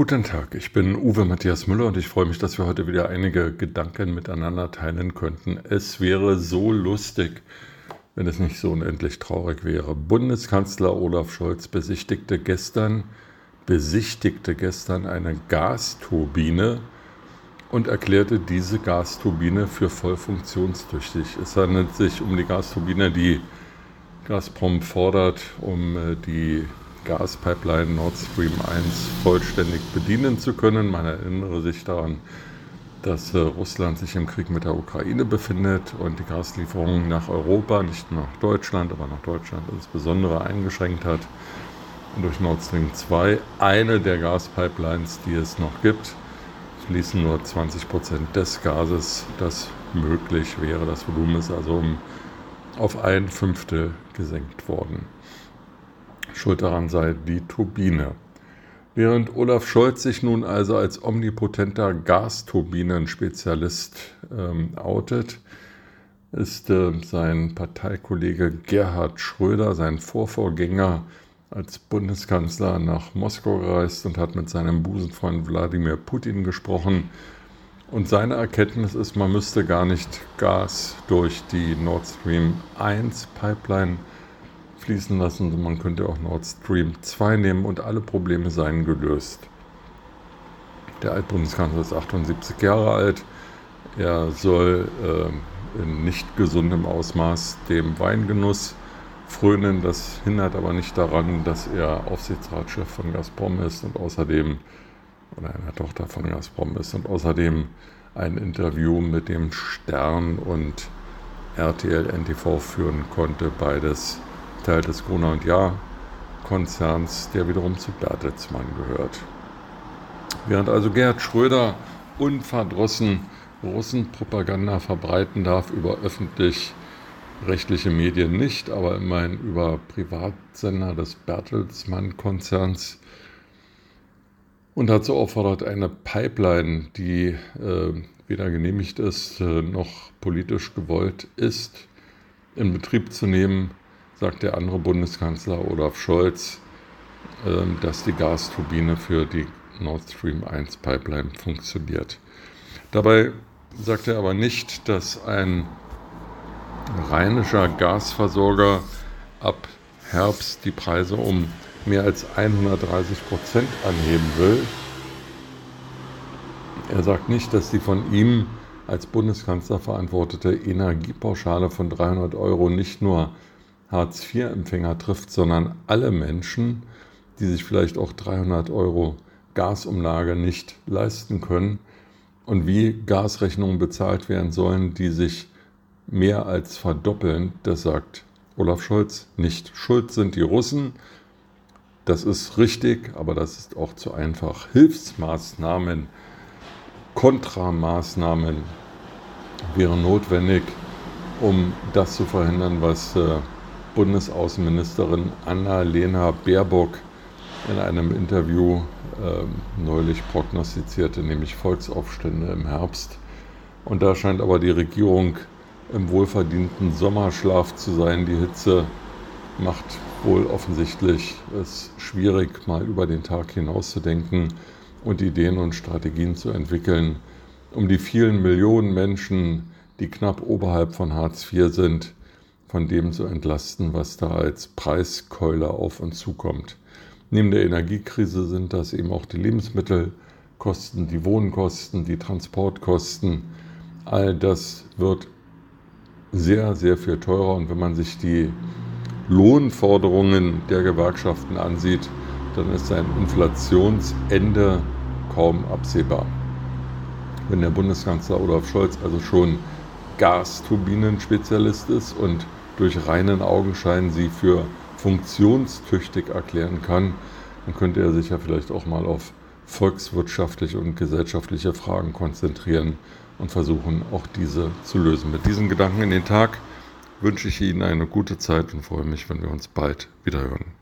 Guten Tag, ich bin Uwe Matthias Müller und ich freue mich, dass wir heute wieder einige Gedanken miteinander teilen könnten. Es wäre so lustig, wenn es nicht so unendlich traurig wäre. Bundeskanzler Olaf Scholz besichtigte gestern, besichtigte gestern eine Gasturbine und erklärte diese Gasturbine für voll funktionstüchtig. Es handelt sich um die Gasturbine, die Gazprom fordert, um äh, die Gaspipeline Nord Stream 1 vollständig bedienen zu können. Man erinnere sich daran, dass äh, Russland sich im Krieg mit der Ukraine befindet und die Gaslieferungen nach Europa, nicht nur nach Deutschland, aber nach Deutschland insbesondere eingeschränkt hat. Durch Nord Stream 2, eine der Gaspipelines, die es noch gibt, fließen nur 20 Prozent des Gases, das möglich wäre. Das Volumen ist also um auf ein Fünftel gesenkt worden. Schuld daran sei die Turbine. Während Olaf Scholz sich nun also als omnipotenter Gasturbinen-Spezialist ähm, outet, ist äh, sein Parteikollege Gerhard Schröder, sein Vorvorgänger, als Bundeskanzler nach Moskau gereist und hat mit seinem Busenfreund Wladimir Putin gesprochen. Und seine Erkenntnis ist, man müsste gar nicht Gas durch die Nord Stream 1 Pipeline fließen lassen. Man könnte auch Nord Stream 2 nehmen und alle Probleme seien gelöst. Der Altbundeskanzler ist 78 Jahre alt. Er soll äh, in nicht gesundem Ausmaß dem Weingenuss frönen. Das hindert aber nicht daran, dass er Aufsichtsratschef von Gazprom ist und außerdem, oder einer Tochter von Gazprom ist und außerdem ein Interview mit dem Stern und RTL NTV führen konnte. Beides Teil des Gruner und Jahr-Konzerns, der wiederum zu Bertelsmann gehört. Während also Gerhard Schröder unverdrossen Russenpropaganda verbreiten darf über öffentlich-rechtliche Medien nicht, aber immerhin über Privatsender des Bertelsmann-Konzerns und dazu auffordert, eine Pipeline, die äh, weder genehmigt ist äh, noch politisch gewollt ist, in Betrieb zu nehmen, sagt der andere Bundeskanzler Olaf Scholz, ähm, dass die Gasturbine für die Nord Stream 1 Pipeline funktioniert. Dabei sagt er aber nicht, dass ein rheinischer Gasversorger ab Herbst die Preise um mehr als 130 Prozent anheben will. Er sagt nicht, dass die von ihm als Bundeskanzler verantwortete Energiepauschale von 300 Euro nicht nur Hartz-IV-Empfänger trifft, sondern alle Menschen, die sich vielleicht auch 300 Euro Gasumlage nicht leisten können und wie Gasrechnungen bezahlt werden sollen, die sich mehr als verdoppeln, das sagt Olaf Scholz nicht. Schuld sind die Russen. Das ist richtig, aber das ist auch zu einfach. Hilfsmaßnahmen, Kontramaßnahmen wären notwendig, um das zu verhindern, was äh, Bundesaußenministerin Anna-Lena Baerbock in einem Interview äh, neulich prognostizierte, nämlich Volksaufstände im Herbst. Und da scheint aber die Regierung im wohlverdienten Sommerschlaf zu sein. Die Hitze macht wohl offensichtlich es schwierig, mal über den Tag hinaus zu denken und Ideen und Strategien zu entwickeln, um die vielen Millionen Menschen, die knapp oberhalb von Hartz IV sind, von dem zu entlasten, was da als Preiskeule auf uns zukommt. Neben der Energiekrise sind das eben auch die Lebensmittelkosten, die Wohnkosten, die Transportkosten. All das wird sehr, sehr viel teurer. Und wenn man sich die Lohnforderungen der Gewerkschaften ansieht, dann ist ein Inflationsende kaum absehbar. Wenn der Bundeskanzler Olaf Scholz also schon Gasturbinen-Spezialist ist und durch reinen Augenschein sie für funktionstüchtig erklären kann, dann könnte er sich ja vielleicht auch mal auf volkswirtschaftliche und gesellschaftliche Fragen konzentrieren und versuchen, auch diese zu lösen. Mit diesen Gedanken in den Tag wünsche ich Ihnen eine gute Zeit und freue mich, wenn wir uns bald wiederhören.